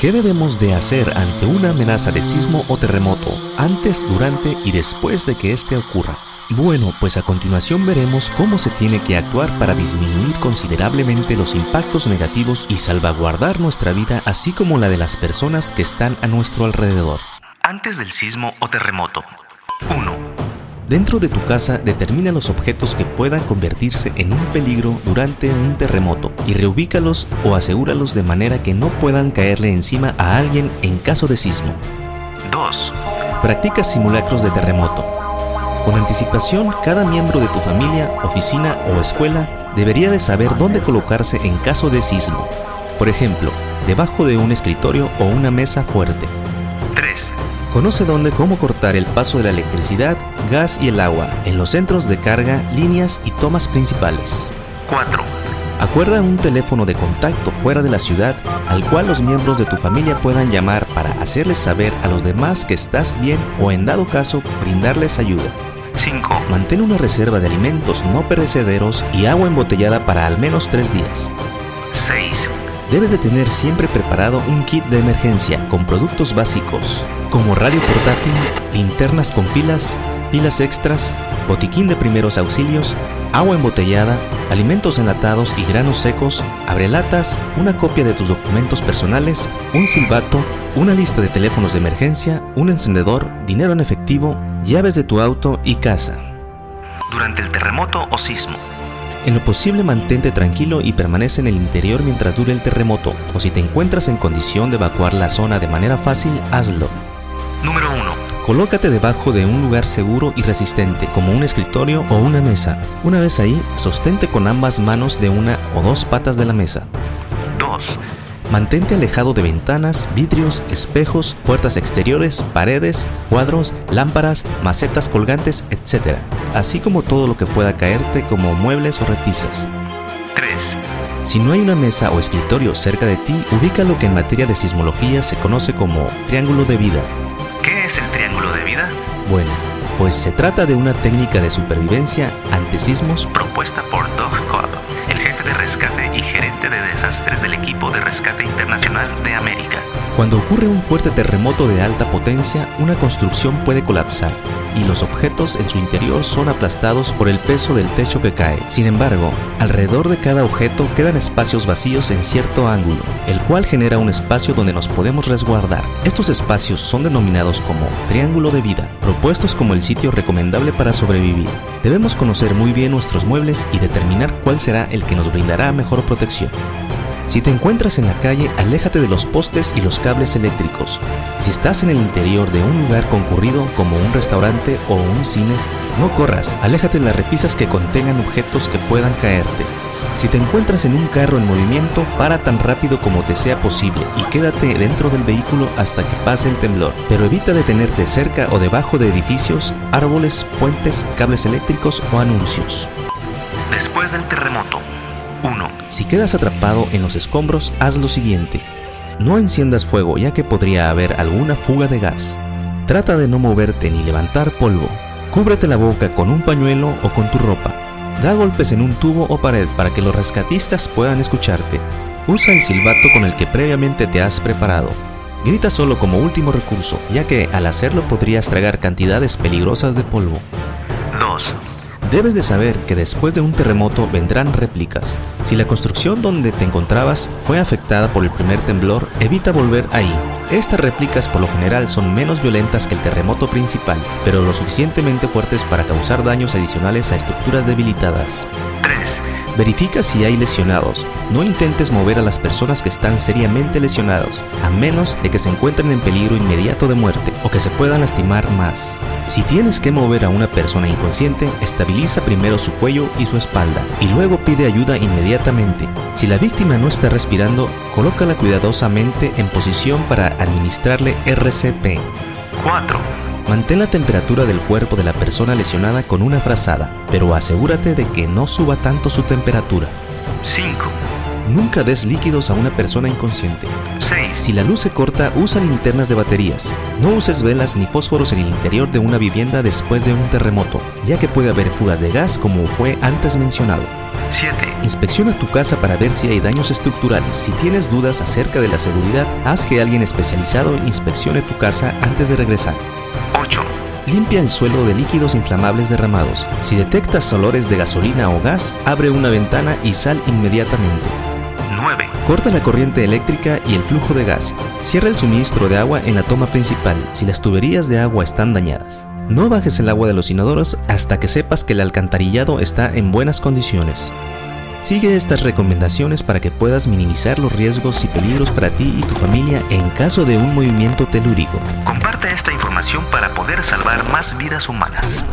¿Qué debemos de hacer ante una amenaza de sismo o terremoto, antes, durante y después de que éste ocurra? Bueno, pues a continuación veremos cómo se tiene que actuar para disminuir considerablemente los impactos negativos y salvaguardar nuestra vida así como la de las personas que están a nuestro alrededor. Antes del sismo o terremoto. 1. Dentro de tu casa determina los objetos que puedan convertirse en un peligro durante un terremoto y reubícalos o asegúralos de manera que no puedan caerle encima a alguien en caso de sismo. 2. Practica simulacros de terremoto. Con anticipación, cada miembro de tu familia, oficina o escuela debería de saber dónde colocarse en caso de sismo. Por ejemplo, debajo de un escritorio o una mesa fuerte. Conoce dónde cómo cortar el paso de la electricidad, gas y el agua en los centros de carga, líneas y tomas principales. 4. Acuerda un teléfono de contacto fuera de la ciudad al cual los miembros de tu familia puedan llamar para hacerles saber a los demás que estás bien o en dado caso brindarles ayuda. 5. Mantén una reserva de alimentos no perecederos y agua embotellada para al menos 3 días. 6. Debes de tener siempre preparado un kit de emergencia con productos básicos como radio portátil, linternas con pilas, pilas extras, botiquín de primeros auxilios, agua embotellada, alimentos enlatados y granos secos, abrelatas, una copia de tus documentos personales, un silbato, una lista de teléfonos de emergencia, un encendedor, dinero en efectivo, llaves de tu auto y casa. Durante el terremoto o sismo. En lo posible mantente tranquilo y permanece en el interior mientras dure el terremoto, o si te encuentras en condición de evacuar la zona de manera fácil, hazlo. Número 1. Colócate debajo de un lugar seguro y resistente, como un escritorio o una mesa. Una vez ahí, sostente con ambas manos de una o dos patas de la mesa. 2. Mantente alejado de ventanas, vidrios, espejos, puertas exteriores, paredes, cuadros, lámparas, macetas colgantes, etc. Así como todo lo que pueda caerte como muebles o repisas. 3. Si no hay una mesa o escritorio cerca de ti, ubica lo que en materia de sismología se conoce como triángulo de vida. ¿Qué es el triángulo de vida? Bueno, pues se trata de una técnica de supervivencia ante sismos Propuesta por Doug Cobb, el jefe de rescate y gerente de desastres del equipo de rescate internacional de América. Cuando ocurre un fuerte terremoto de alta potencia, una construcción puede colapsar y los objetos en su interior son aplastados por el peso del techo que cae. Sin embargo, alrededor de cada objeto quedan espacios vacíos en cierto ángulo, el cual genera un espacio donde nos podemos resguardar. Estos espacios son denominados como triángulo de vida, propuestos como el sitio recomendable para sobrevivir. Debemos conocer muy bien nuestros muebles y determinar cuál será el que nos brindará mejor protección. Si te encuentras en la calle, aléjate de los postes y los cables eléctricos. Si estás en el interior de un lugar concurrido como un restaurante o un cine, no corras, aléjate de las repisas que contengan objetos que puedan caerte. Si te encuentras en un carro en movimiento, para tan rápido como te sea posible y quédate dentro del vehículo hasta que pase el temblor, pero evita detenerte cerca o debajo de edificios, árboles, puentes, cables eléctricos o anuncios. Después del terremoto. 1. Si quedas atrapado en los escombros, haz lo siguiente. No enciendas fuego ya que podría haber alguna fuga de gas. Trata de no moverte ni levantar polvo. Cúbrete la boca con un pañuelo o con tu ropa. Da golpes en un tubo o pared para que los rescatistas puedan escucharte. Usa el silbato con el que previamente te has preparado. Grita solo como último recurso, ya que al hacerlo podrías tragar cantidades peligrosas de polvo. 2. Debes de saber que después de un terremoto vendrán réplicas. Si la construcción donde te encontrabas fue afectada por el primer temblor, evita volver ahí. Estas réplicas por lo general son menos violentas que el terremoto principal, pero lo suficientemente fuertes para causar daños adicionales a estructuras debilitadas. 3. Verifica si hay lesionados. No intentes mover a las personas que están seriamente lesionados, a menos de que se encuentren en peligro inmediato de muerte o que se puedan lastimar más. Si tienes que mover a una persona inconsciente, estabiliza primero su cuello y su espalda y luego pide ayuda inmediatamente. Si la víctima no está respirando, colócala cuidadosamente en posición para administrarle RCP. 4. Mantén la temperatura del cuerpo de la persona lesionada con una frazada, pero asegúrate de que no suba tanto su temperatura. 5. Nunca des líquidos a una persona inconsciente. 6. Si la luz se corta, usa linternas de baterías. No uses velas ni fósforos en el interior de una vivienda después de un terremoto, ya que puede haber fugas de gas como fue antes mencionado. 7. Inspecciona tu casa para ver si hay daños estructurales. Si tienes dudas acerca de la seguridad, haz que alguien especializado inspeccione tu casa antes de regresar. 8. Limpia el suelo de líquidos inflamables derramados. Si detectas olores de gasolina o gas, abre una ventana y sal inmediatamente. 9. Corta la corriente eléctrica y el flujo de gas. Cierra el suministro de agua en la toma principal si las tuberías de agua están dañadas. No bajes el agua de los inodoros hasta que sepas que el alcantarillado está en buenas condiciones. Sigue estas recomendaciones para que puedas minimizar los riesgos y peligros para ti y tu familia en caso de un movimiento telúrico. Esta información para poder salvar más vidas humanas.